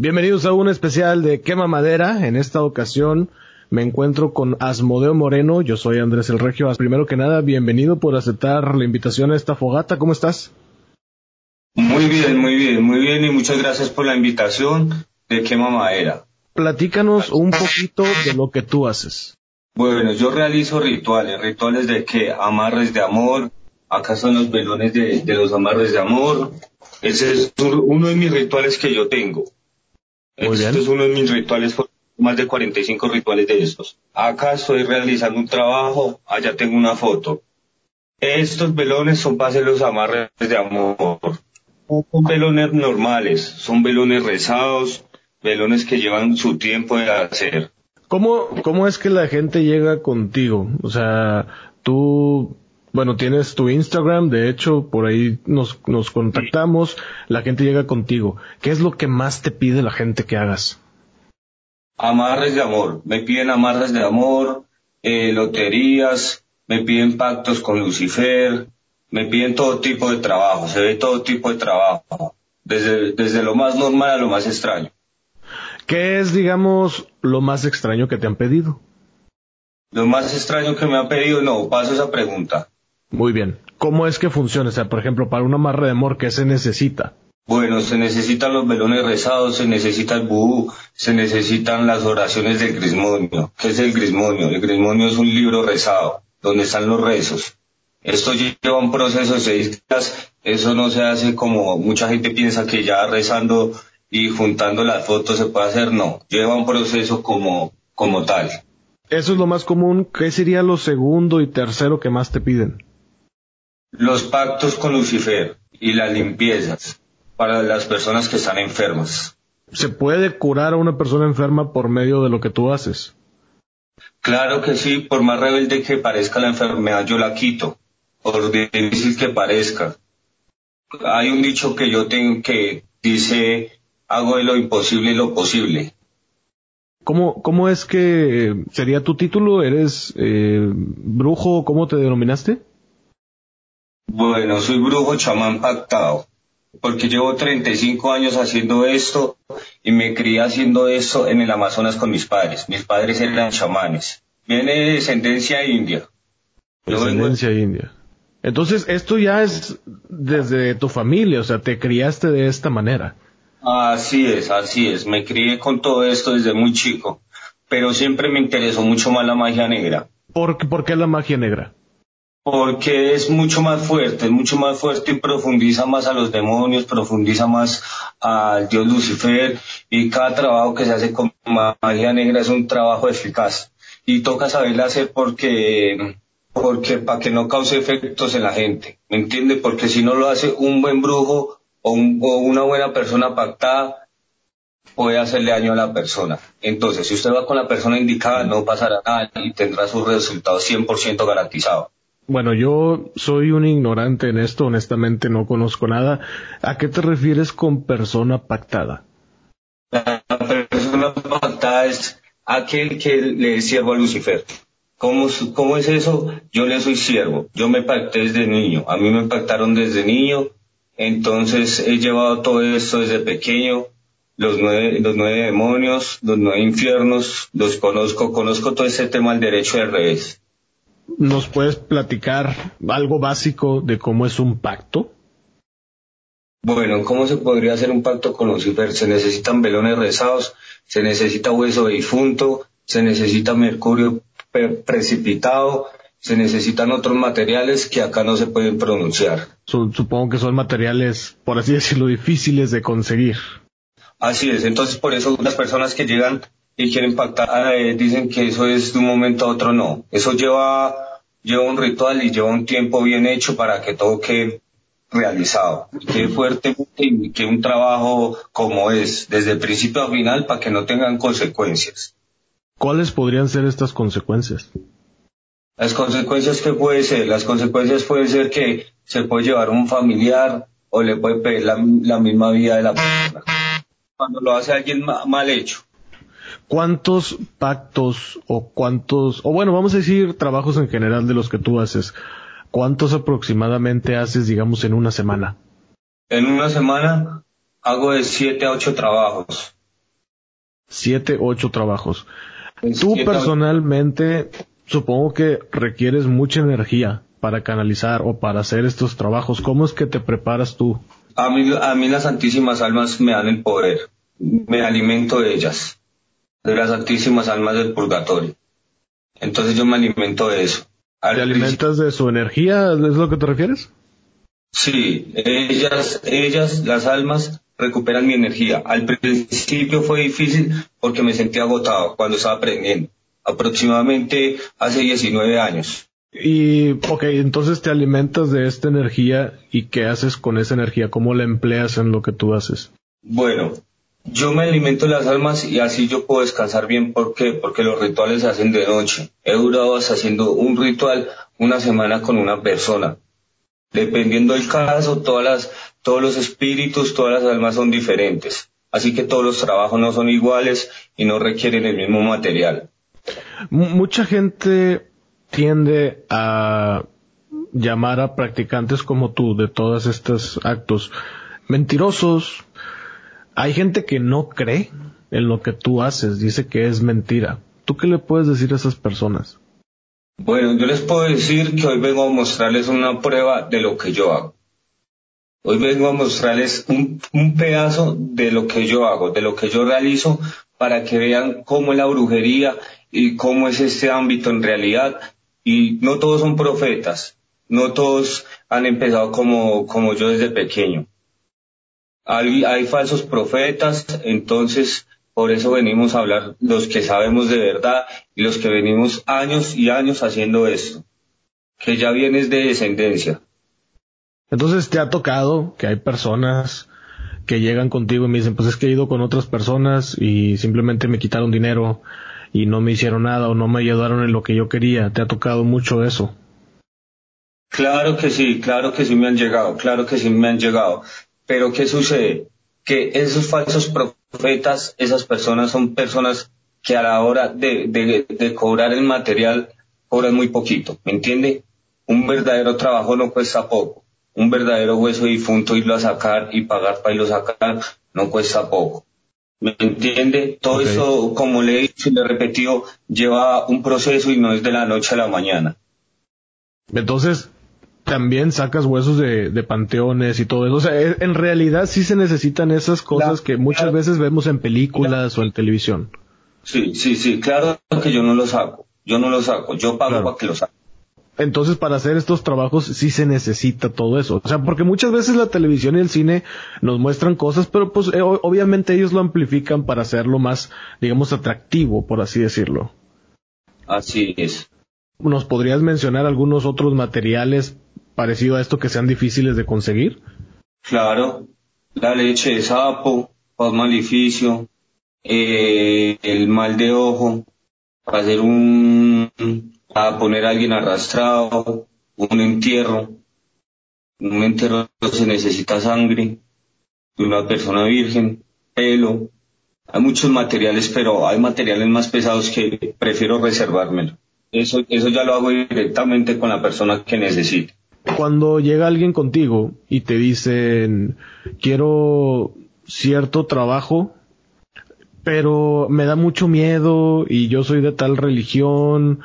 Bienvenidos a un especial de Quema Madera. En esta ocasión me encuentro con Asmodeo Moreno. Yo soy Andrés El Regio. Primero que nada, bienvenido por aceptar la invitación a esta fogata. ¿Cómo estás? Muy bien, muy bien, muy bien y muchas gracias por la invitación de Quema Madera. Platícanos un poquito de lo que tú haces. Bueno, yo realizo rituales, rituales de que amarres de amor, acá son los velones de, los amarres de amor. Ese es uno de mis rituales que yo tengo. Este es uno de mis rituales, más de 45 rituales de estos. Acá estoy realizando un trabajo, allá tengo una foto. Estos velones son para hacer los amarres de amor. Son velones normales, son velones rezados, velones que llevan su tiempo de hacer. ¿Cómo, ¿Cómo es que la gente llega contigo? O sea, tú, bueno, tienes tu Instagram, de hecho, por ahí nos, nos contactamos, la gente llega contigo. ¿Qué es lo que más te pide la gente que hagas? Amarres de amor. Me piden amarres de amor, eh, loterías, me piden pactos con Lucifer, me piden todo tipo de trabajo, se ve todo tipo de trabajo, desde, desde lo más normal a lo más extraño. ¿Qué es, digamos, lo más extraño que te han pedido? Lo más extraño que me han pedido, no, paso esa pregunta. Muy bien. ¿Cómo es que funciona? O sea, por ejemplo, para una amarre de amor, ¿qué se necesita? Bueno, se necesitan los velones rezados, se necesita el buhu, se necesitan las oraciones del grismonio. ¿Qué es el grismonio? El grismonio es un libro rezado, donde están los rezos. Esto lleva un proceso de seis días, eso no se hace como mucha gente piensa que ya rezando y juntando las fotos se puede hacer, no, lleva un proceso como, como tal. Eso es lo más común. ¿Qué sería lo segundo y tercero que más te piden? Los pactos con Lucifer y las limpiezas para las personas que están enfermas. ¿Se puede curar a una persona enferma por medio de lo que tú haces? Claro que sí, por más rebelde que parezca la enfermedad, yo la quito, por difícil que parezca. Hay un dicho que yo tengo que dice hago de lo imposible lo posible. ¿Cómo, ¿Cómo es que sería tu título? ¿Eres eh, brujo? ¿Cómo te denominaste? Bueno, soy brujo chamán pactado, porque llevo 35 años haciendo esto y me crié haciendo esto en el Amazonas con mis padres. Mis padres eran chamanes. Viene de descendencia india. Descendencia india. Entonces, esto ya es desde tu familia, o sea, te criaste de esta manera. Así es, así es. Me crié con todo esto desde muy chico, pero siempre me interesó mucho más la magia negra. ¿Por, ¿Por qué la magia negra? Porque es mucho más fuerte, es mucho más fuerte y profundiza más a los demonios, profundiza más al dios Lucifer y cada trabajo que se hace con magia negra es un trabajo eficaz y toca saberla hacer porque porque para que no cause efectos en la gente, ¿me entiende? Porque si no lo hace un buen brujo o, una buena persona pactada puede hacerle daño a la persona. Entonces, si usted va con la persona indicada, no pasará nada y tendrá sus resultados 100% garantizados. Bueno, yo soy un ignorante en esto, honestamente no conozco nada. ¿A qué te refieres con persona pactada? La persona pactada es aquel que le es siervo a Lucifer. ¿Cómo, ¿Cómo es eso? Yo le soy siervo. Yo me pacté desde niño. A mí me pactaron desde niño entonces he llevado todo esto desde pequeño, los nueve, los nueve demonios, los nueve infiernos, los conozco, conozco todo ese tema del derecho al revés. ¿Nos puedes platicar algo básico de cómo es un pacto? Bueno, ¿cómo se podría hacer un pacto con Lucifer? Se necesitan velones rezados, se necesita hueso de difunto, se necesita mercurio precipitado, se necesitan otros materiales que acá no se pueden pronunciar. Supongo que son materiales, por así decirlo, difíciles de conseguir. Así es, entonces por eso las personas que llegan y quieren pactar eh, dicen que eso es de un momento a otro, no. Eso lleva, lleva un ritual y lleva un tiempo bien hecho para que todo quede realizado, que fuerte y que un trabajo como es, desde el principio a final, para que no tengan consecuencias. ¿Cuáles podrían ser estas consecuencias? Las consecuencias que puede ser, las consecuencias puede ser que se puede llevar un familiar o le puede pedir la, misma vida de la persona. Cuando lo hace alguien mal hecho. ¿Cuántos pactos o cuántos, o bueno, vamos a decir trabajos en general de los que tú haces, cuántos aproximadamente haces, digamos, en una semana? En una semana hago de siete a ocho trabajos. Siete, ocho trabajos. Tú personalmente supongo que requieres mucha energía para canalizar o para hacer estos trabajos. ¿Cómo es que te preparas tú? A mí, a mí las santísimas almas me dan el poder. Me alimento de ellas, de las santísimas almas del purgatorio. Entonces yo me alimento de eso. ¿Te alimentas de su energía? ¿Es lo que te refieres? Sí, ellas, ellas, las almas, recuperan mi energía. Al principio fue difícil porque me sentía agotado cuando estaba aprendiendo, aproximadamente hace 19 años. Y, ok, entonces te alimentas de esta energía y ¿qué haces con esa energía? ¿Cómo la empleas en lo que tú haces? Bueno, yo me alimento las almas y así yo puedo descansar bien. ¿Por qué? Porque los rituales se hacen de noche. He durado haciendo un ritual una semana con una persona. Dependiendo del caso, todas las, todos los espíritus, todas las almas son diferentes. Así que todos los trabajos no son iguales y no requieren el mismo material. mucha gente tiende a llamar a practicantes como tú de todos estos actos mentirosos. Hay gente que no cree en lo que tú haces, dice que es mentira. ¿Tú qué le puedes decir a esas personas? Bueno, yo les puedo decir que hoy vengo a mostrarles una prueba de lo que yo hago. Hoy vengo a mostrarles un, pedazo de lo que yo hago, de lo que yo realizo, para que vean cómo es la brujería y cómo es este ámbito en realidad. Y no todos son profetas, no todos han empezado como, como yo desde pequeño. Hay, hay falsos profetas, entonces por eso venimos a hablar los que sabemos de verdad y los que venimos años y años haciendo esto, que ya vienes de descendencia. Entonces te ha tocado que hay personas que llegan contigo y me dicen, pues es que he ido con otras personas y simplemente me quitaron dinero y no me hicieron nada o no me ayudaron en lo que yo quería. ¿Te ha tocado mucho eso? Claro que sí, claro que sí me han llegado, claro que sí me han llegado. Pero ¿qué sucede? Que esos falsos profetas, esas personas son personas que a la hora de, de, cobrar el material cobran muy poquito, ¿me entiende? Un verdadero trabajo no cuesta poco. Un verdadero hueso difunto irlo a sacar y pagar para irlo a sacar no cuesta poco. ¿Me entiende? Todo eso, como le he dicho y le he repetido, lleva un proceso y no es de la noche a la mañana. Entonces, también sacas huesos de, panteones y todo eso. O sea, e, en realidad sí se necesitan esas cosas que muchas veces vemos en películas o en televisión. Sí, sí, sí, claro que yo no lo saco. Yo no lo saco. Yo pago para que lo saque. Entonces, para hacer estos trabajos sí se necesita todo eso. O sea, porque muchas veces la televisión y el cine nos muestran cosas, pero pues eh, obviamente ellos lo amplifican para hacerlo más, digamos, atractivo, por así decirlo. Así es. ¿Nos podrías mencionar algunos otros materiales parecido a esto que sean difíciles de conseguir? Claro, la leche de sapo, paz maleficio, eh, el mal de ojo, hacer un, a poner a alguien arrastrado, un entierro. un entierro se necesita sangre una persona virgen, pelo. Hay muchos materiales, pero hay materiales más pesados que prefiero reservármelo. Eso, eso ya lo hago directamente con la persona que necesite cuando llega alguien contigo y te dicen, quiero cierto trabajo, pero me da mucho miedo y yo soy de tal religión,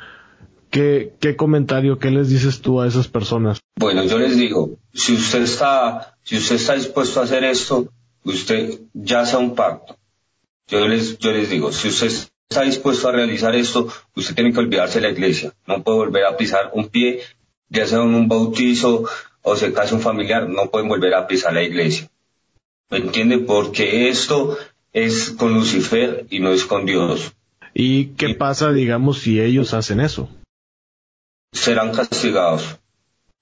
¿qué, qué comentario, qué les dices tú a esas personas? Bueno, yo les digo, si usted está, si usted está dispuesto a hacer esto, usted ya sea un pacto. Yo les, yo les digo, si usted está dispuesto a realizar esto, usted tiene que olvidarse de la iglesia. No puede volver a pisar un pie ya sea en un bautizo o se casa un familiar, no pueden volver a pisar la iglesia. ¿Me entiende? Porque esto es con Lucifer y no es con Dios. ¿Y qué pasa, digamos, si ellos hacen eso? Serán castigados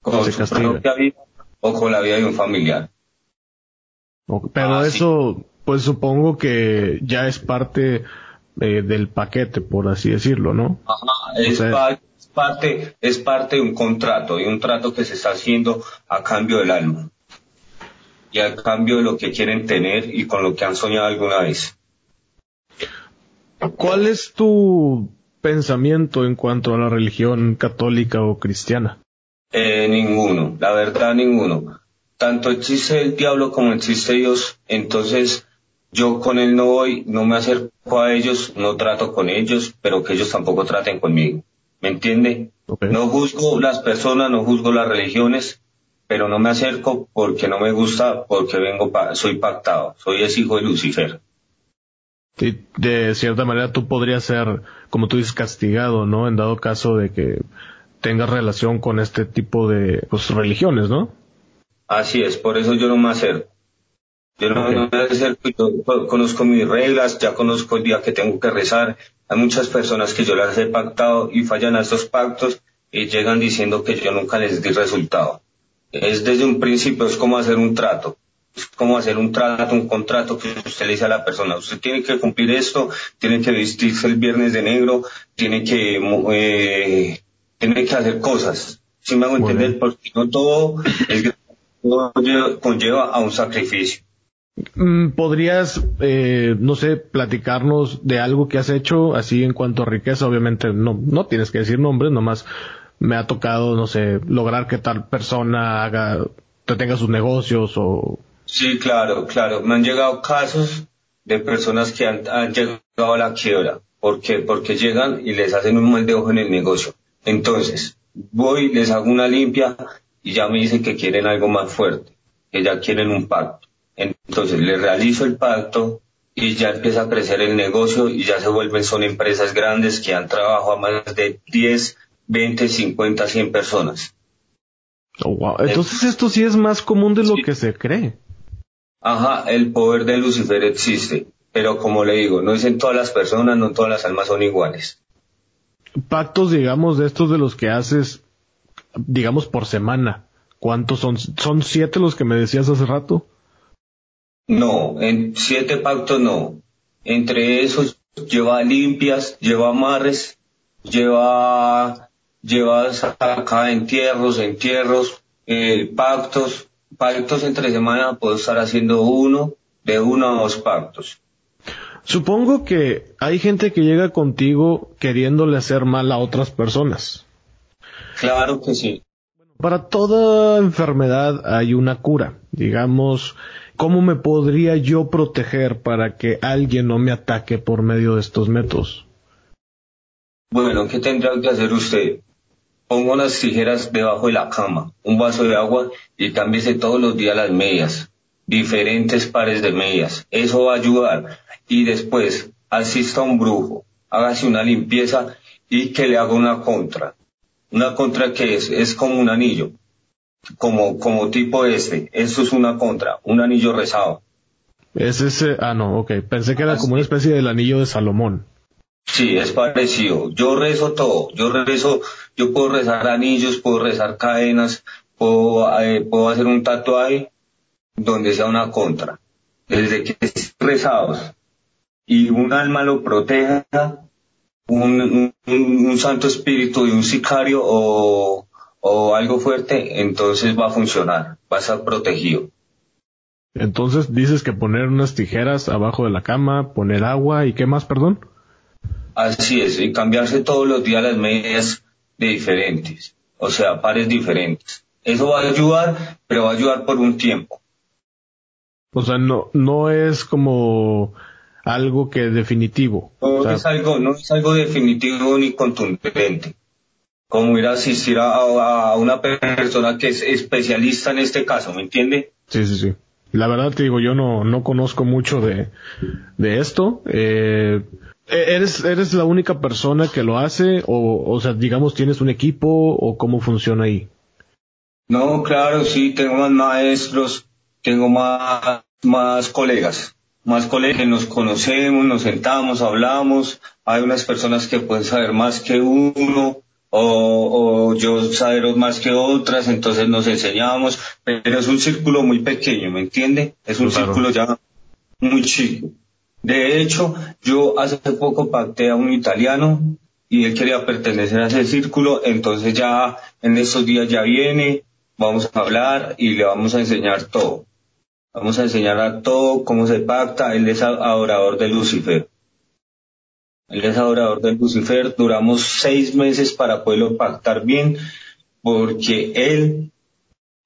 con su propia vida o con la vida de un familiar. Pero ah, eso, pues supongo que ya es parte eh, del paquete, por así decirlo, ¿no? Ajá, es parte parte, es parte de un contrato, y un trato que se está haciendo a cambio del alma. Y a cambio de lo que quieren tener y con lo que han soñado alguna vez. ¿Cuál es tu pensamiento en cuanto a la religión católica o cristiana? Eh, ninguno, la verdad ninguno. Tanto existe el diablo como existe Dios, entonces yo con él no voy, no me acerco a ellos, no trato con ellos, pero que ellos tampoco traten conmigo. ¿Me entiende? No juzgo las personas, no juzgo las religiones, pero no me acerco porque no me gusta, porque vengo, soy pactado, soy ese hijo de Lucifer. de cierta manera tú podrías ser, como tú dices, castigado, ¿no? En dado caso de que tengas relación con este tipo de pues, religiones, ¿no? Así es, por eso yo no me acerco. Yo no, me acerco, yo conozco mis reglas, ya conozco el día que tengo que rezar. Hay muchas personas que yo las he pactado y fallan a estos pactos y llegan diciendo que yo nunca les di resultado. Es desde un principio, es como hacer un trato. Es como hacer un trato, un contrato que usted le dice a la persona, usted tiene que cumplir esto, tiene que vestirse el viernes de negro, tiene que, eh, tiene que hacer cosas. Si me hago entender, porque no todo es conlleva a un sacrificio. Mm, ¿Podrías, eh, no sé, platicarnos de algo que has hecho así en cuanto a riqueza? Obviamente no, no tienes que decir nombres, nomás me ha tocado, no sé, lograr que tal persona haga, te tenga sus negocios o... Sí, claro, claro. Me han llegado casos de personas que han, han llegado a la quiebra. ¿Por qué? Porque llegan y les hacen un mal de ojo en el negocio. Entonces, voy, les hago una limpia y ya me dicen que quieren algo más fuerte, que ya quieren un pacto. Entonces, les realizo el pacto y ya empieza a crecer el negocio y ya se vuelven, son empresas grandes que han trabajado a más de 10, 20, 50, 100 personas. Oh, wow. Entonces esto sí es más común de lo que se cree. Ajá, el poder de Lucifer existe, pero como le digo, no dicen todas las personas, no todas las almas son iguales pactos, digamos, de estos de los que haces, digamos, por semana. ¿Cuántos son? ¿Son siete los que me decías hace rato? No, en siete pactos no. Entre esos lleva limpias, lleva amarres, lleva, lleva acá entierros, entierros, eh, pactos, pactos entre semana puedo estar haciendo uno, de uno a dos pactos. Supongo que hay gente que llega contigo queriéndole hacer mal a otras personas. Claro que sí. Para toda enfermedad hay una cura. Digamos, ¿cómo me podría yo proteger para que alguien no me ataque por medio de estos métodos? Bueno, ¿qué tendrá que hacer usted? Ponga unas tijeras debajo de la cama, un vaso de agua y cámbiese todos los días las medias, diferentes pares de medias. Eso va a ayudar y después asista a un brujo, hágase una limpieza y que le haga una contra. Una contra que es, es como un anillo, como, como tipo este. Eso es una contra, un anillo rezado. Es ese, ah no, ok, pensé que era como una especie del anillo de Salomón. Sí, es parecido. Yo rezo todo. Yo rezo, yo puedo rezar anillos, puedo rezar cadenas, puedo, eh, puedo hacer un tatuaje donde sea una contra. Desde que es rezados y un alma lo proteja, un, un, santo espíritu y un sicario o, o algo fuerte, entonces va a funcionar, va a estar protegido. Entonces dices que poner unas tijeras abajo de la cama, poner agua y qué más, perdón. Así es, y cambiarse todos los días las medias de diferentes, o sea, pares diferentes. Eso va a ayudar, pero va a ayudar por un tiempo. O sea, no, no es como algo que definitivo. No es algo, no es algo definitivo ni contundente. Como ir a asistir a, una persona que es especialista en este caso, ¿me entiende? Sí, sí, sí. La verdad te digo, yo no, no conozco mucho de, de esto. Eh, ¿eres, ¿Eres la única persona que lo hace? O, o sea, digamos, ¿tienes un equipo o cómo funciona ahí? No, claro, sí, tengo más maestros, tengo más, más colegas más colegas, nos conocemos, nos sentamos, hablamos, hay unas personas que pueden saber más que uno, o, o yo saber más que otras, entonces nos enseñamos, pero es un círculo muy pequeño, ¿me entiende? Es un círculo ya muy chico. De hecho, yo hace poco pacté a un italiano y él quería pertenecer a ese círculo, entonces ya en estos días ya viene, vamos a hablar y le vamos a enseñar todo. Vamos a enseñar a todo cómo se pacta. Él es adorador de Lucifer. Él es adorador de Lucifer. Duramos seis meses para poderlo pactar bien, porque él,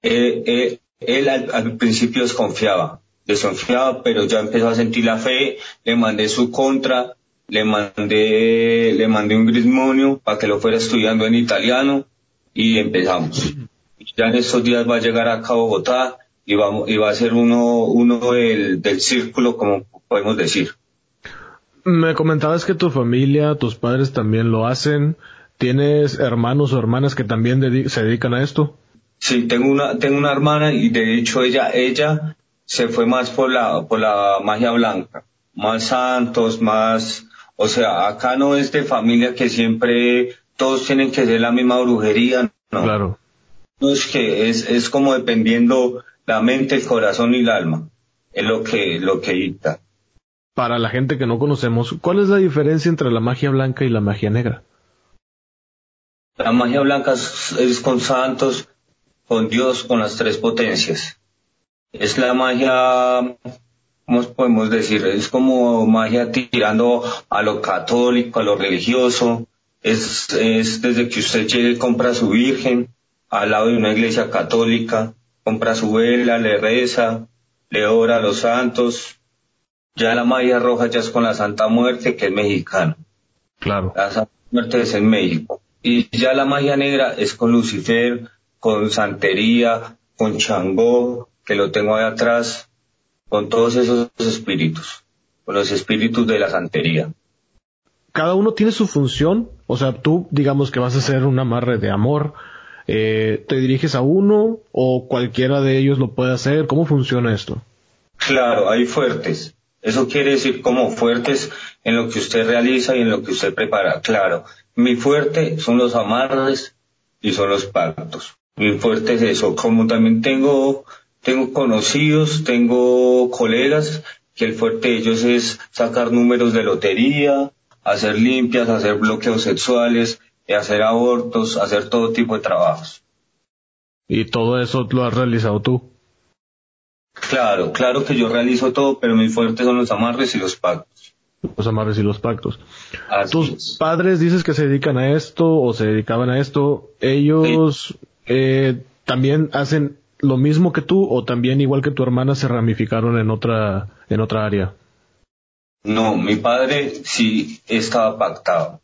él, al, principio desconfiaba. desconfiado, pero ya empezó a sentir la fe, le mandé su contra, le mandé, le mandé un grismonio para que lo fuera estudiando en italiano y empezamos. Ya en estos días va a llegar acá a Bogotá y va, y va a ser uno, uno del, del círculo, como podemos decir. Me comentabas que tu familia, tus padres también lo hacen. ¿Tienes hermanos o hermanas que también se dedican a esto? Sí, tengo una, tengo una hermana y de hecho ella, ella se fue más por la, por la magia blanca, más santos, más, o sea, acá no es de familia que siempre todos tienen que ser la misma brujería, no. Claro. No es que es, es como dependiendo la mente, el corazón y el alma. Es lo que, lo que dicta. Para la gente que no conocemos, ¿cuál es la diferencia entre la magia blanca y la magia negra? La magia blanca es con santos, con Dios, con las tres potencias. Es la magia, ¿cómo podemos decir? Es como magia tirando a lo católico, a lo religioso. Es, es desde que usted llegue y compra su virgen al lado de una iglesia católica, compra su vela, le reza, le ora a los santos. Ya la magia roja ya es con la Santa Muerte, que es mexicana. Claro. La Santa Muerte es en México. Y ya la magia negra es con Lucifer, con Santería, con Changó, que lo tengo ahí atrás, con todos esos espíritus, con los espíritus de la santería. Cada uno tiene su función, o sea, tú digamos que vas a hacer un amarre de amor, eh, ¿te diriges a uno o cualquiera de ellos lo puede hacer? ¿Cómo funciona esto? Claro, hay fuertes. Eso quiere decir como fuertes en lo que usted realiza y en lo que usted prepara. Claro, mi fuerte son los amarres y son los pactos. Mi fuerte es eso. Como también tengo tengo conocidos, tengo colegas que el fuerte de ellos es sacar números de lotería, hacer limpias, hacer bloqueos sexuales, hacer abortos, hacer todo tipo de trabajos. ¿Y todo eso lo has realizado tú? Claro, claro que yo realizo todo, pero mi fuerte son los amarres y los pactos. Los amarres y los pactos. ¿Tus padres dices que se dedican a esto o se dedicaban a esto? ¿Ellos eh, también hacen lo mismo que tú o también igual que tu hermana se ramificaron en otra en otra área? No, mi padre sí estaba pactado.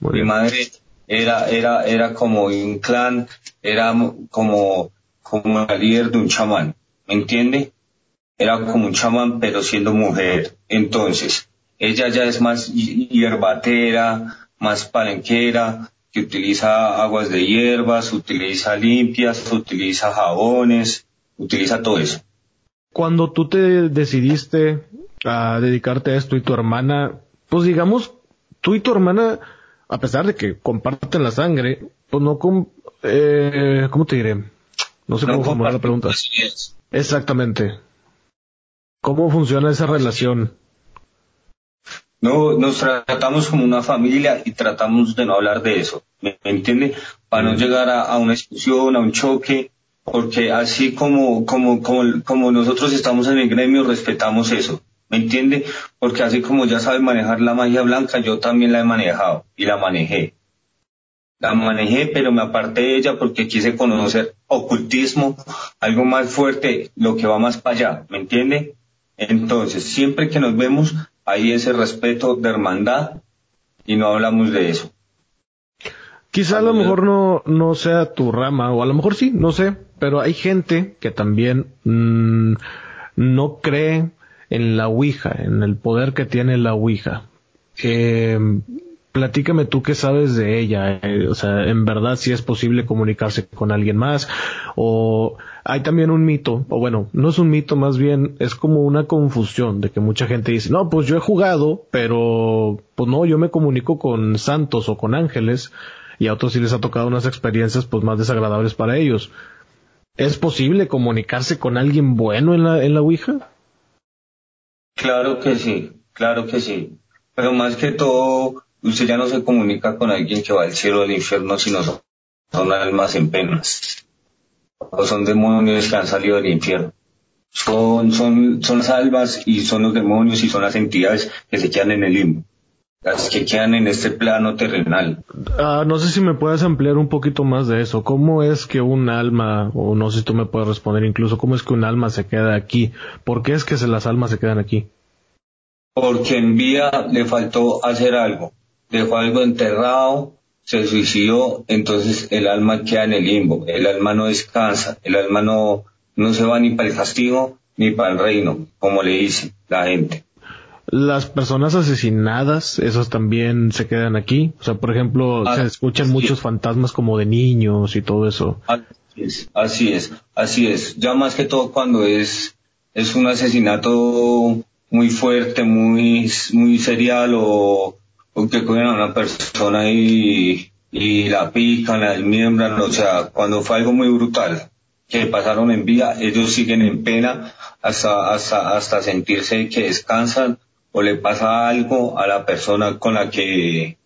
mi madre era era era como un clan, era como como la líder de un chamán, ¿me entiende? Era como un chamán pero siendo mujer. Entonces, ella ya es más hierbatera, más palenquera, que utiliza aguas de hierbas, utiliza limpias, utiliza jabones, utiliza todo eso. Cuando tú te decidiste a dedicarte a esto y tu hermana, pues digamos, tú y tu hermana, a pesar de que comparten la sangre, pues no con, eh, ¿cómo te diré? No sé cómo formular la pregunta. Exactamente. ¿Cómo funciona esa relación? No, nos tratamos como una familia y tratamos de no hablar de eso, ¿me entiende? Para no mm. llegar a, una discusión, a un choque, porque así como, como, como, como nosotros estamos en el gremio, respetamos eso, ¿me entiende? Porque así como ya sabe manejar la magia blanca, yo también la he manejado y la manejé. La manejé, pero me aparté de ella porque quise conocer ocultismo, algo más fuerte, lo que va más para allá, ¿me entiende? Entonces, siempre que nos vemos, hay ese respeto de hermandad y no hablamos de eso. Quizá a lo mejor no, no sea tu rama, o a lo mejor sí, no sé, pero hay gente que también mm, no cree en la Ouija, en el poder que tiene la Ouija. Platícame tú qué sabes de ella, eh, o sea, en verdad si es posible comunicarse con alguien más, o hay también un mito, o bueno, no es un mito, más bien es como una confusión de que mucha gente dice, no, pues yo he jugado, pero pues no, yo me comunico con santos o con ángeles, y a otros sí les ha tocado unas experiencias pues más desagradables para ellos. ¿Es posible comunicarse con alguien bueno en la, en la Ouija? Claro que sí, claro que sí. Pero más que todo, usted ya no se comunica con alguien que va al cielo o al infierno, sino son almas en penas o son demonios que han salido del infierno. Son, son, son las almas y son los demonios y son las entidades que se quedan en el limbo. las que quedan en este plano terrenal. Ah, no sé si me puedes ampliar un poquito más de eso. ¿Cómo es que un alma, o no sé si tú me puedes responder incluso, cómo es que un alma se queda aquí? ¿Por qué es que las almas se quedan aquí? Porque en vida le faltó hacer algo. Dejó algo enterrado, se suicidó, entonces el alma queda en el limbo. El alma no descansa, el alma no, no se va ni para el castigo ni para el reino, como le dice la gente. Las personas asesinadas, esas también se quedan aquí. O sea, por ejemplo, se escuchan muchos fantasmas como de niños y todo eso. Así es, así es, así es. Ya más que todo cuando es, es un asesinato muy fuerte, muy, muy serial o, o que cogen a una persona y, y la pican, la desmiembran, o sea, cuando fue algo muy brutal que pasaron en vida, ellos siguen en pena hasta, hasta, hasta sentirse que descansan o le pasa algo a la persona con la que,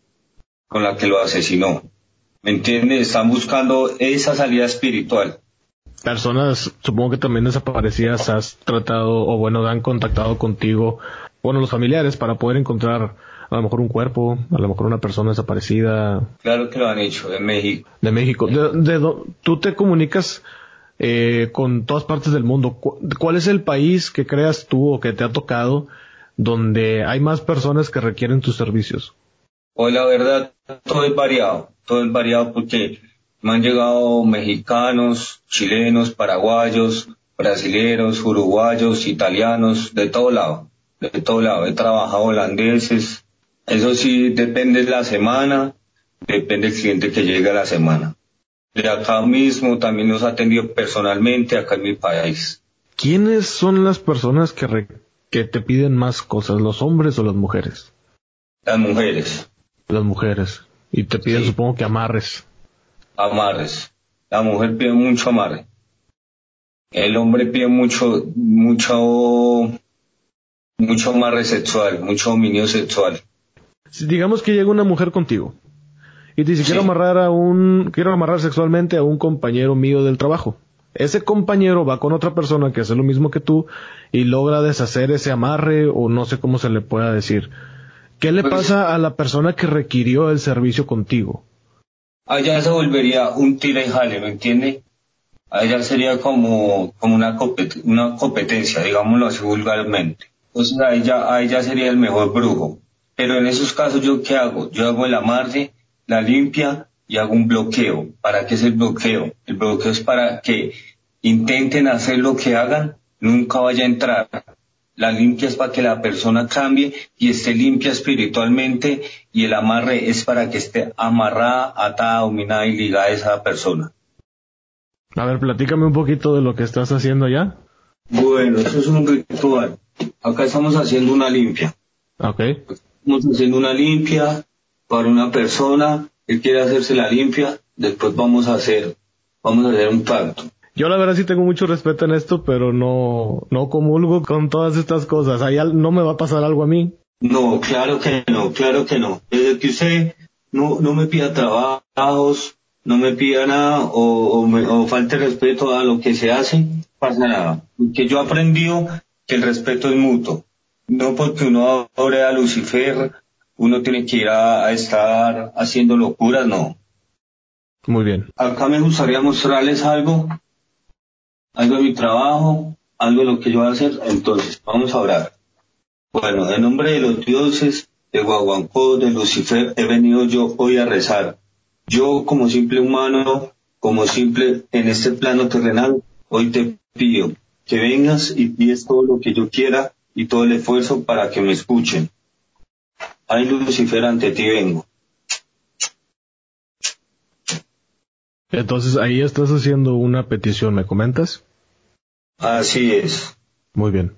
con la que lo asesinó. ¿Me entiendes? Están buscando esa salida espiritual. Personas, supongo que también desaparecidas, has tratado, o bueno, han contactado contigo, bueno, los familiares, para poder encontrar a lo mejor un cuerpo, a lo mejor una persona desaparecida. Claro que lo han hecho, de México. De México. De, ¿Tú te comunicas eh, con todas partes del mundo? ¿Cuál es el país que creas tú o que te ha tocado donde hay más personas que requieren tus servicios? Pues la verdad, todo es variado, todo es variado porque me han llegado mexicanos, chilenos, paraguayos, brasileros, uruguayos, italianos, de todo lado, de todo lado. He trabajado holandeses. Eso sí, depende de la semana, depende del cliente que llegue a la semana. De acá mismo también nos ha atendido personalmente acá en mi país. ¿Quiénes son las personas que, que te piden más cosas, los hombres o las mujeres? Las mujeres. Las mujeres. Y te piden, supongo que amarres. Amarres. La mujer pide mucho amarre. El hombre pide mucho, mucho, mucho amarre sexual, mucho dominio sexual. Digamos que llega una mujer contigo y te dice quiero amarrar a un, quiero amarrar sexualmente a un compañero mío del trabajo ese compañero va con otra persona que hace lo mismo que tú y logra deshacer ese amarre o no sé cómo se le pueda decir. ¿Qué le pues pasa a la persona que requirió el servicio contigo? Allá se volvería un tira y jale, ¿me entiende? Allá sería como, como una, una competencia, digámoslo así vulgarmente. Entonces a ella, a ella sería el mejor brujo. Pero en esos casos, ¿yo qué hago? Yo hago el amarre, la limpia y hago un bloqueo. ¿Para qué es el bloqueo? El bloqueo es para que intenten hacer lo que hagan, nunca vaya a entrar. La limpia es para que la persona cambie y esté limpia espiritualmente y el amarre es para que esté amarrada, atada, dominada y ligada a esa persona. A ver, platícame un poquito de lo que estás haciendo allá. Bueno, eso es un ritual. Acá estamos haciendo una limpia. Ok. Estamos haciendo una limpia para una persona él quiere hacerse la limpia, después vamos a hacer, vamos a hacer un pacto. Yo la verdad sí tengo mucho respeto en esto, pero no, no comulgo con todas estas cosas. Ahí no me va a pasar algo a mí. No, claro que no, claro que no. Desde que usted no, no me pida trabajos, no me pida nada o, o, me, o falte respeto a lo que se hace, pasa nada. Porque yo he aprendido que el respeto es mutuo. No porque uno adore a Lucifer uno tiene que ir a, estar haciendo locuras, no. Muy bien. Acá me gustaría mostrarles algo, algo de mi trabajo, algo de lo que yo voy a hacer. Entonces, vamos a orar. Bueno, en nombre de los dioses, de Guaguancó, de Lucifer, he venido yo hoy a rezar. Yo, como simple humano, como simple en este plano terrenal, hoy te pido que vengas y pides todo lo que yo quiera y todo el esfuerzo para que me escuchen. Ay, Lucifer, ante ti vengo. Entonces ahí estás haciendo una petición, ¿me comentas? Así es. Muy bien.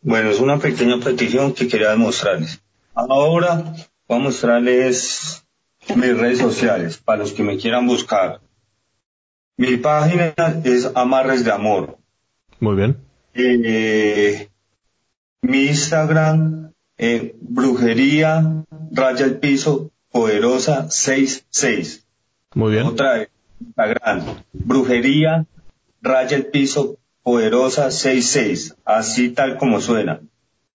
Bueno, es una pequeña petición que quería mostrarles. Ahora voy a mostrarles mis redes sociales para los que me quieran buscar. Mi página es Amarres de Amor. Muy bien. Eh, mi Instagram, eh, brujería, raya el piso, poderosa 66. Muy bien. Otra vez, Instagram, brujería, raya el piso, Poderosa 66, así tal como suena.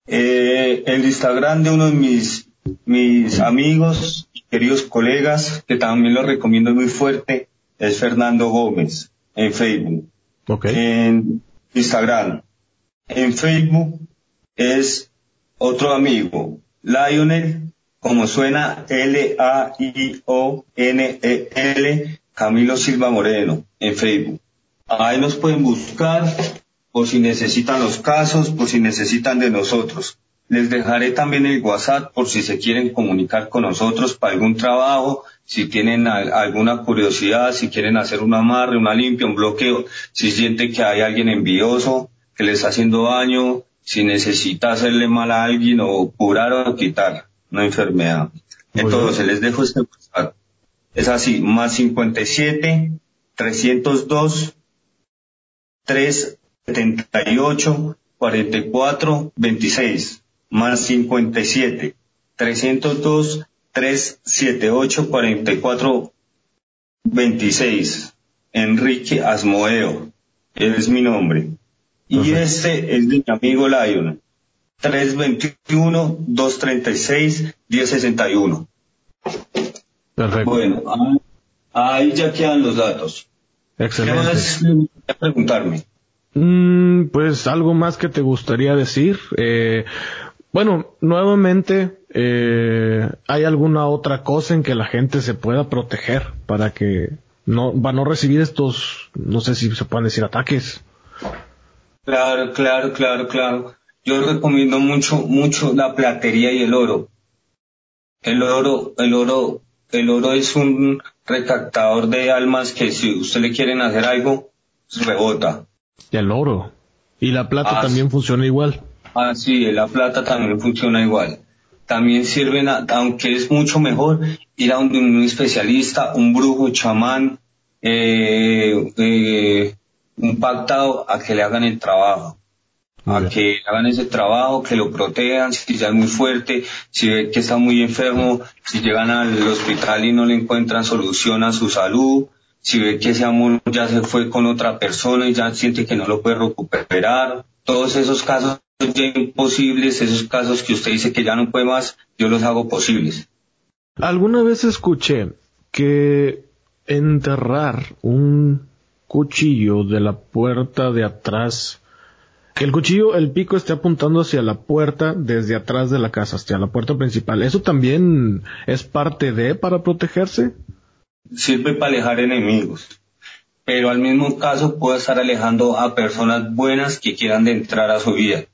Eh, el Instagram de uno de mis, mis amigos, queridos colegas, que también lo recomiendo muy fuerte, es Fernando Gómez, en Facebook. En Instagram. En Facebook es otro amigo, Lionel, como suena L-A-I-O-N-E-L, Camilo Silva Moreno, en Facebook. Ahí nos pueden buscar por si necesitan los casos, por si necesitan de nosotros. Les dejaré también el WhatsApp por si se quieren comunicar con nosotros para algún trabajo, si tienen alguna curiosidad, si quieren hacer un amarre, una limpia, un bloqueo, si sienten que hay alguien envidioso que les está haciendo daño, si necesita hacerle mal a alguien o curar o quitar una enfermedad. Entonces, les dejo este WhatsApp. Es así, más 57 302 378 44 26 más 57 302 378 44 26 Enrique Asmoeo es mi nombre y este es mi amigo Lion 321 236 1061 Perfecto. Bueno, ahí ya quedan los datos. Excelente. ¿Qué más preguntarme? Mm, pues algo más que te gustaría decir. Eh, bueno, nuevamente, eh, ¿hay alguna otra cosa en que la gente se pueda proteger para que no, va a no recibir estos, no sé si se pueden decir ataques? Claro, claro, claro, claro. Yo recomiendo mucho, mucho la platería y el oro. El oro, el oro, el oro es un recaptador de almas que si usted le quieren hacer algo, rebota. Y el oro. Y la plata ah, también funciona igual. Ah, sí, la plata también funciona igual. También sirven, aunque es mucho mejor, ir a un, especialista, un brujo, chamán, eh, eh, un pactado a que le hagan el trabajo. A que hagan ese trabajo, que lo protejan, si ya es muy fuerte, si ve que está muy enfermo, si llegan al hospital y no le encuentran solución a su salud, si ve que ese amor ya se fue con otra persona y ya siente que no lo puede recuperar, todos esos casos ya imposibles, esos casos que usted dice que ya no puede más, yo los hago posibles. Alguna vez escuché que enterrar un cuchillo de la puerta de atrás, que el cuchillo, el pico esté apuntando hacia la puerta desde atrás de la casa, hacia la puerta principal, ¿eso también es parte de para protegerse? sirve para alejar enemigos, pero al mismo caso puede estar alejando a personas buenas que quieran entrar a su vida.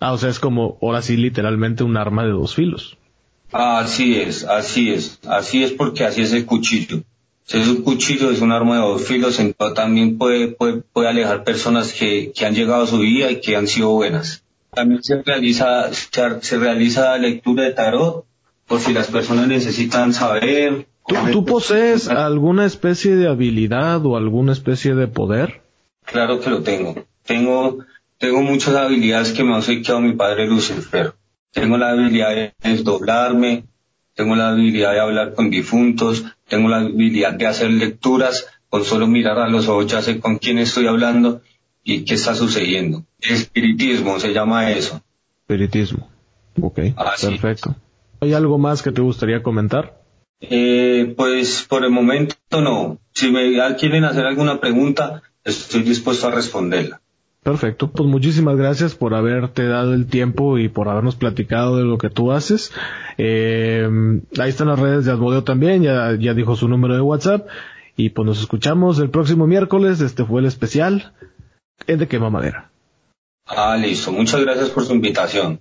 Ah, o sea, es como, ahora sí, literalmente un arma de dos filos. Así es, así es, así es porque así es el cuchillo. Si es un cuchillo, es un arma de dos filos, entonces también puede, puede, puede alejar personas que, que han llegado a su vida y que han sido buenas. También se realiza, se realiza lectura de tarot, por si las personas necesitan saber ¿Tú, posees alguna especie de habilidad o alguna especie de poder? Claro que lo tengo. Tengo, tengo muchas habilidades que me ha obsequiado mi padre Lucifer. Tengo la habilidad de desdoblarme, tengo la habilidad de hablar con difuntos, tengo la habilidad de hacer lecturas, con solo mirar a los ojos ya sé con quién estoy hablando y qué está sucediendo. Espiritismo se llama eso. Espiritismo. Ok. Perfecto. ¿Hay algo más que te gustaría comentar? Eh, pues por el momento no. Si me quieren hacer alguna pregunta, estoy dispuesto a responderla. Perfecto, pues muchísimas gracias por haberte dado el tiempo y por habernos platicado de lo que tú haces. Eh, ahí están las redes de Asmodeo también, ya, ya dijo su número de WhatsApp. Y pues nos escuchamos el próximo miércoles, este fue el especial, el de quema madera. Ah, listo, muchas gracias por su invitación.